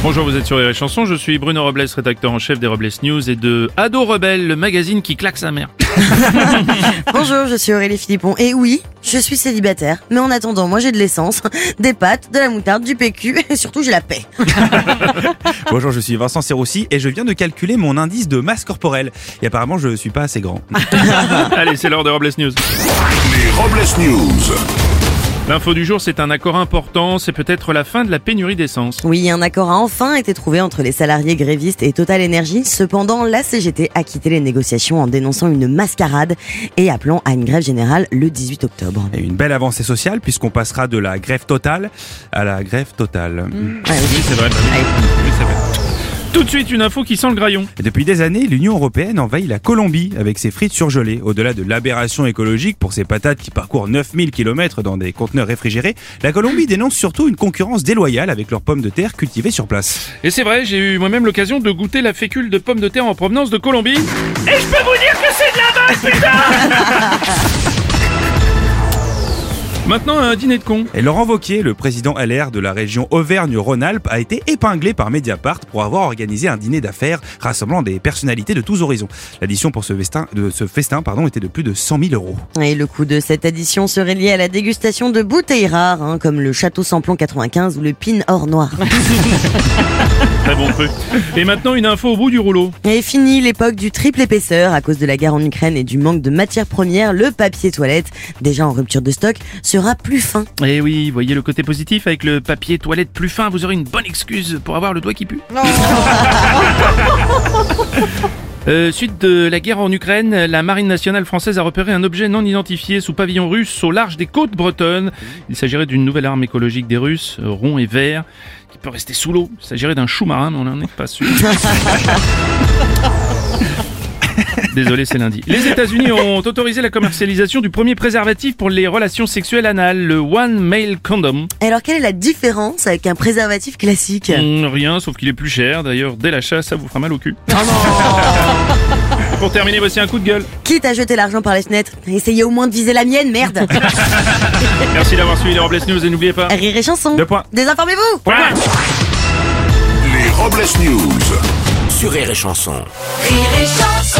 Bonjour, vous êtes sur les chansons. Je suis Bruno Robles, rédacteur en chef des Robles News et de Ado Rebelle, le magazine qui claque sa mère. Bonjour, je suis Aurélie Philippon. Et oui, je suis célibataire. Mais en attendant, moi j'ai de l'essence, des pâtes, de la moutarde, du PQ et surtout j'ai la paix. Bonjour, je suis Vincent Serroussi et je viens de calculer mon indice de masse corporelle. Et apparemment, je suis pas assez grand. Allez, c'est l'heure de Robles News. Les Robles News. L'info du jour, c'est un accord important. C'est peut-être la fin de la pénurie d'essence. Oui, un accord a enfin été trouvé entre les salariés grévistes et Total Energy. Cependant, la CGT a quitté les négociations en dénonçant une mascarade et appelant à une grève générale le 18 octobre. Et une belle avancée sociale puisqu'on passera de la grève totale à la grève totale. Ouais, Oui, c'est vrai. Oui, c'est vrai. Tout de suite, une info qui sent le graillon. Depuis des années, l'Union européenne envahit la Colombie avec ses frites surgelées. Au-delà de l'aberration écologique pour ses patates qui parcourent 9000 km dans des conteneurs réfrigérés, la Colombie dénonce surtout une concurrence déloyale avec leurs pommes de terre cultivées sur place. Et c'est vrai, j'ai eu moi-même l'occasion de goûter la fécule de pommes de terre en provenance de Colombie. Et je peux vous dire que c'est de la bonne putain Maintenant, un dîner de con. Et Laurent Wauquiez, le président LR de la région Auvergne-Rhône-Alpes, a été épinglé par Mediapart pour avoir organisé un dîner d'affaires rassemblant des personnalités de tous horizons. L'addition pour ce festin, de ce festin pardon, était de plus de 100 000 euros. Et le coût de cette addition serait lié à la dégustation de bouteilles rares, hein, comme le Château Samplon 95 ou le Pin Or Noir. Très bon truc. Et maintenant, une info au bout du rouleau. Et fini l'époque du triple épaisseur à cause de la guerre en Ukraine et du manque de matières premières. Le papier toilette, déjà en rupture de stock, sera plus fin. Eh oui, voyez le côté positif avec le papier toilette plus fin, vous aurez une bonne excuse pour avoir le doigt qui pue. Euh, suite de la guerre en Ukraine, la marine nationale française a repéré un objet non identifié sous pavillon russe au large des côtes bretonnes. Il s'agirait d'une nouvelle arme écologique des Russes, rond et vert, qui peut rester sous l'eau. Il s'agirait d'un chou-marin, mais on n'en est pas sûr. Désolé, c'est lundi. Les États-Unis ont autorisé la commercialisation du premier préservatif pour les relations sexuelles anales, le One Male Condom. Et alors quelle est la différence avec un préservatif classique? Hum, rien, sauf qu'il est plus cher. D'ailleurs, dès l'achat, ça vous fera mal au cul. Pour terminer, voici un coup de gueule. Quitte à jeter l'argent par les fenêtres, essayez au moins de viser la mienne, merde Merci d'avoir suivi les Robles News et n'oubliez pas. Rire et chanson Deux points. Désinformez-vous Point. Les Robles News. Sur Rire et Chanson. Rire et chanson